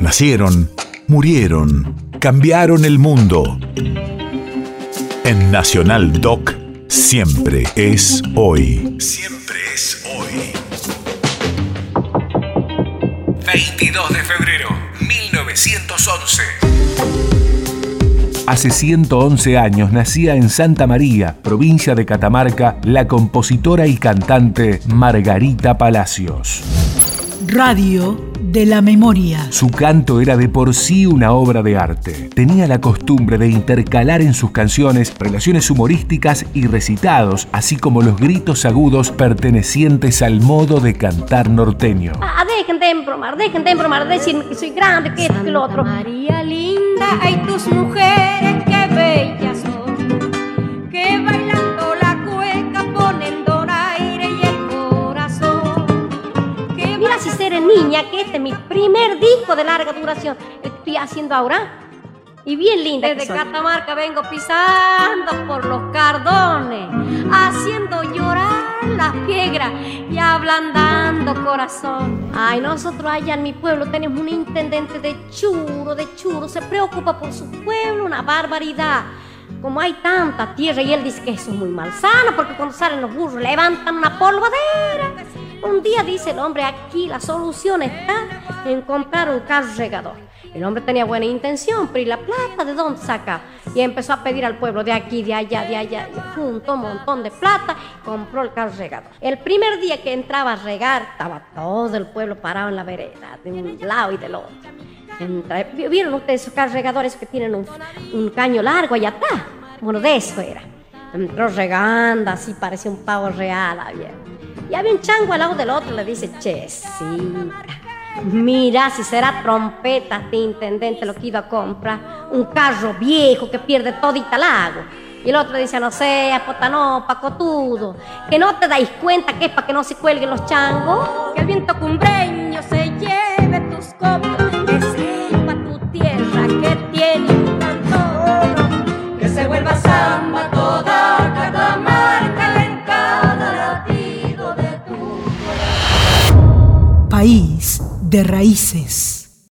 Nacieron, murieron, cambiaron el mundo. En Nacional Doc, siempre es hoy. Siempre es hoy. 22 de febrero, 1911. Hace 111 años nacía en Santa María, provincia de Catamarca, la compositora y cantante Margarita Palacios. Radio de la memoria. Su canto era de por sí una obra de arte. Tenía la costumbre de intercalar en sus canciones relaciones humorísticas y recitados, así como los gritos agudos pertenecientes al modo de cantar norteño. Ah, dejen de embromar, dejen de embromar, decirme que soy grande, que esto, que lo otro. María linda, hay tus mujeres, Que Mira si seré niña, que este es mi primer disco de larga duración. Estoy haciendo ahora. Y bien linda. Desde. Catamarca vengo pisando por los cardones, haciendo llorar las piedras y ablandando corazón. Ay, nosotros allá en mi pueblo tenemos un intendente de churo, de churo, se preocupa por su pueblo, una barbaridad. Como hay tanta tierra y él dice que eso es muy malsano porque cuando salen los burros levantan una polvadera. Un día dice el hombre, aquí la solución está en comprar un carro regador. El hombre tenía buena intención, pero ¿y la plata de dónde saca? Y empezó a pedir al pueblo de aquí, de allá, de allá, y juntó un montón de plata, compró el carro regador. El primer día que entraba a regar, estaba todo el pueblo parado en la vereda, de un lado y del otro. Entra- ¿Vieron ustedes esos carros regadores que tienen un, un caño largo allá atrás? Bueno, de eso era. Entró regando, así parecía un pavo real, había. Y había un chango al lado del otro, le dice, chesita, mira si será trompeta este intendente lo que iba a comprar, un carro viejo que pierde todita el agua. Y el otro dice, no sea, potano, pacotudo, que no te dais cuenta que es para que no se cuelguen los changos. Que el viento cumbreño País de raíces.